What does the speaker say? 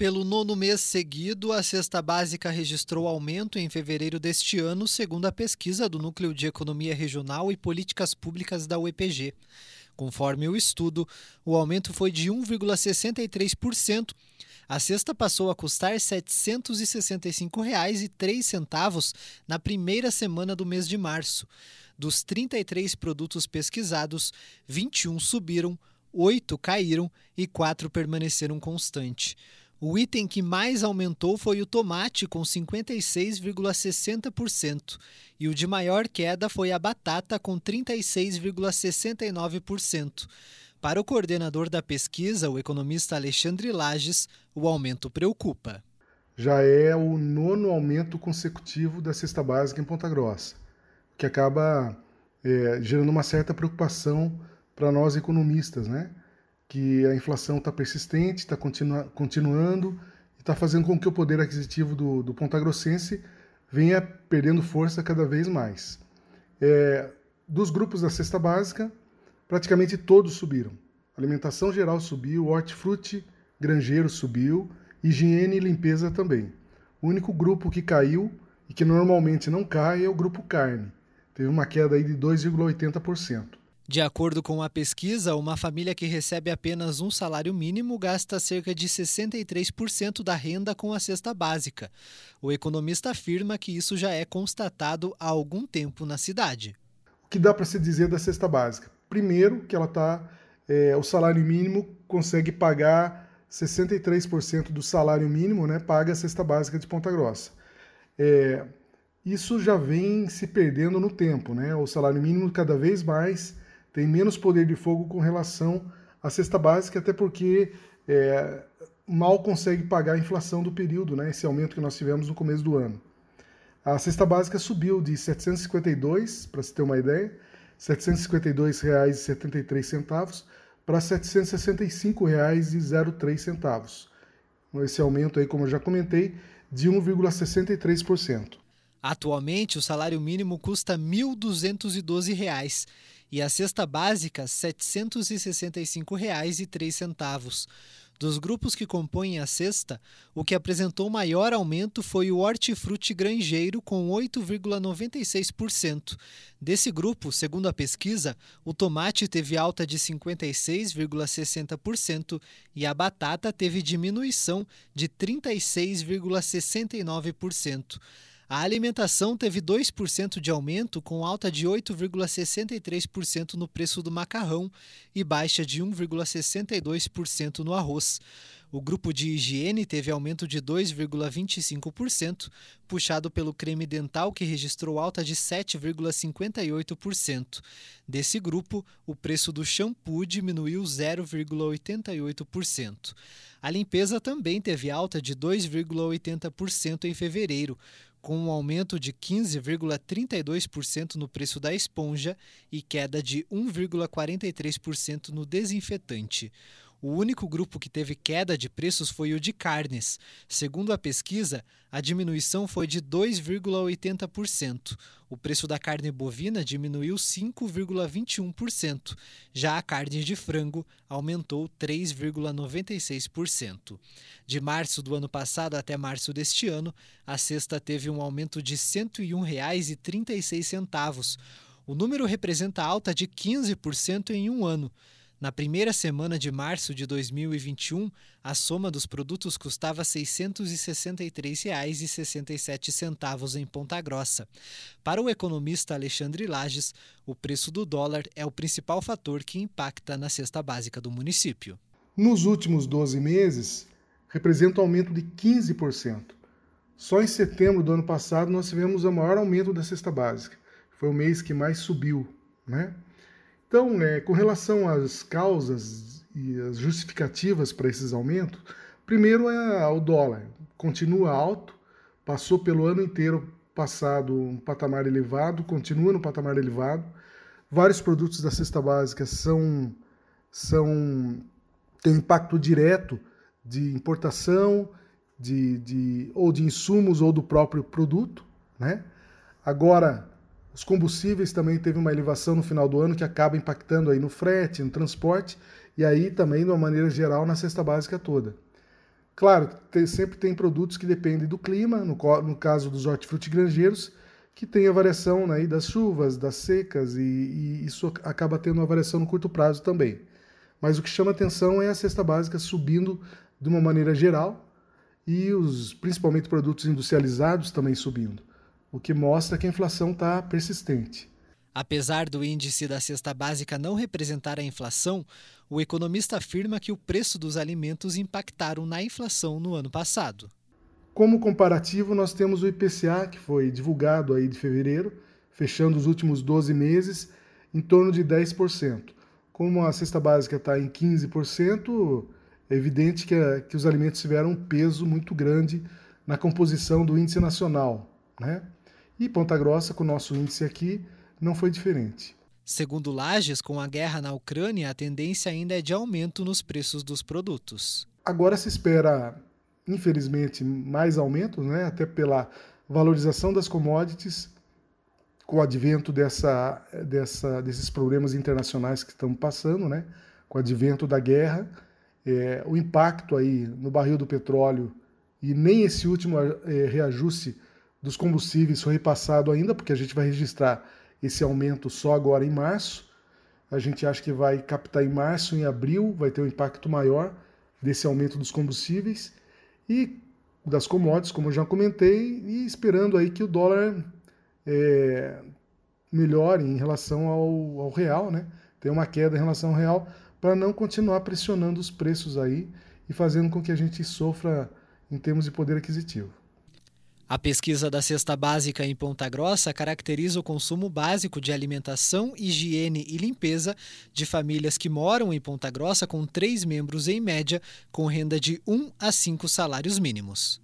Pelo nono mês seguido, a cesta básica registrou aumento em fevereiro deste ano, segundo a pesquisa do Núcleo de Economia Regional e Políticas Públicas da UEPG. Conforme o estudo, o aumento foi de 1,63%. A cesta passou a custar R$ 765,03 na primeira semana do mês de março. Dos 33 produtos pesquisados, 21 subiram, 8 caíram e 4 permaneceram constantes. O item que mais aumentou foi o tomate, com 56,60%, e o de maior queda foi a batata, com 36,69%. Para o coordenador da pesquisa, o economista Alexandre Lages, o aumento preocupa. Já é o nono aumento consecutivo da cesta básica em Ponta Grossa, que acaba é, gerando uma certa preocupação para nós economistas, né? Que a inflação está persistente, está continua, continuando e está fazendo com que o poder aquisitivo do, do pontagrossense venha perdendo força cada vez mais. É, dos grupos da cesta básica, praticamente todos subiram. Alimentação geral subiu, hortifruti granjeiro subiu, higiene e limpeza também. O único grupo que caiu e que normalmente não cai é o grupo carne. Teve uma queda aí de 2,80%. De acordo com a pesquisa, uma família que recebe apenas um salário mínimo gasta cerca de 63% da renda com a cesta básica. O economista afirma que isso já é constatado há algum tempo na cidade. O que dá para se dizer da cesta básica? Primeiro, que ela tá, é, o salário mínimo consegue pagar 63% do salário mínimo, né, paga a cesta básica de Ponta Grossa. É, isso já vem se perdendo no tempo, né? O salário mínimo cada vez mais tem menos poder de fogo com relação à cesta básica, até porque é, mal consegue pagar a inflação do período, né, esse aumento que nós tivemos no começo do ano. A cesta básica subiu de 752, para se ter uma ideia, R$ 752,73 para R$ 765,03. Esse aumento aí, como eu já comentei, de 1,63%. Atualmente, o salário mínimo custa R$ 1.212 e a cesta básica R$ 765,03. Dos grupos que compõem a cesta, o que apresentou maior aumento foi o hortifruti granjeiro, com 8,96%. Desse grupo, segundo a pesquisa, o tomate teve alta de 56,60% e a batata teve diminuição de 36,69%. A alimentação teve 2% de aumento, com alta de 8,63% no preço do macarrão e baixa de 1,62% no arroz. O grupo de higiene teve aumento de 2,25%, puxado pelo creme dental, que registrou alta de 7,58%. Desse grupo, o preço do shampoo diminuiu 0,88%. A limpeza também teve alta de 2,80% em fevereiro com um aumento de 15,32% no preço da esponja e queda de 1,43% no desinfetante. O único grupo que teve queda de preços foi o de carnes. Segundo a pesquisa, a diminuição foi de 2,80%. O preço da carne bovina diminuiu 5,21%. Já a carne de frango aumentou 3,96%. De março do ano passado até março deste ano, a cesta teve um aumento de R$ 101,36. O número representa alta de 15% em um ano. Na primeira semana de março de 2021, a soma dos produtos custava R$ 663,67 em Ponta Grossa. Para o economista Alexandre Lages, o preço do dólar é o principal fator que impacta na cesta básica do município. Nos últimos 12 meses, representa um aumento de 15%. Só em setembro do ano passado nós tivemos o maior aumento da cesta básica. Foi o mês que mais subiu, né? Então, é, com relação às causas e as justificativas para esses aumentos, primeiro é o dólar. Continua alto, passou pelo ano inteiro passado um patamar elevado, continua no patamar elevado. Vários produtos da cesta básica são, são têm impacto direto de importação, de, de, ou de insumos ou do próprio produto. Né? Agora, os combustíveis também teve uma elevação no final do ano que acaba impactando aí no frete, no transporte e aí também de uma maneira geral na cesta básica toda. Claro, tem, sempre tem produtos que dependem do clima, no, no caso dos hortifrutigranjeiros, que tem a variação né, das chuvas, das secas, e, e, isso acaba tendo uma variação no curto prazo também. Mas o que chama atenção é a cesta básica subindo de uma maneira geral e os principalmente produtos industrializados também subindo, o que mostra que a inflação está persistente. Apesar do índice da cesta básica não representar a inflação, o economista afirma que o preço dos alimentos impactaram na inflação no ano passado. Como comparativo, nós temos o IPCA, que foi divulgado aí de fevereiro, fechando os últimos 12 meses, em torno de 10%. Como a cesta básica está em 15%, é evidente que, a, que os alimentos tiveram um peso muito grande na composição do índice nacional. Né? E Ponta Grossa, com o nosso índice aqui, não foi diferente. Segundo Lages, com a guerra na Ucrânia, a tendência ainda é de aumento nos preços dos produtos. Agora se espera, infelizmente, mais aumentos, né? até pela valorização das commodities, com o advento dessa, dessa, desses problemas internacionais que estamos passando, né? com o advento da guerra, é, o impacto aí no barril do petróleo e nem esse último é, reajuste dos combustíveis foi repassado ainda, porque a gente vai registrar esse aumento só agora em março. A gente acha que vai captar em março, em abril, vai ter um impacto maior desse aumento dos combustíveis e das commodities, como eu já comentei, e esperando aí que o dólar é, melhore em relação ao, ao real, né? Tem uma queda em relação ao real para não continuar pressionando os preços aí e fazendo com que a gente sofra em termos de poder aquisitivo. A pesquisa da cesta básica em Ponta Grossa caracteriza o consumo básico de alimentação, higiene e limpeza de famílias que moram em Ponta Grossa com três membros em média, com renda de 1 a 5 salários mínimos.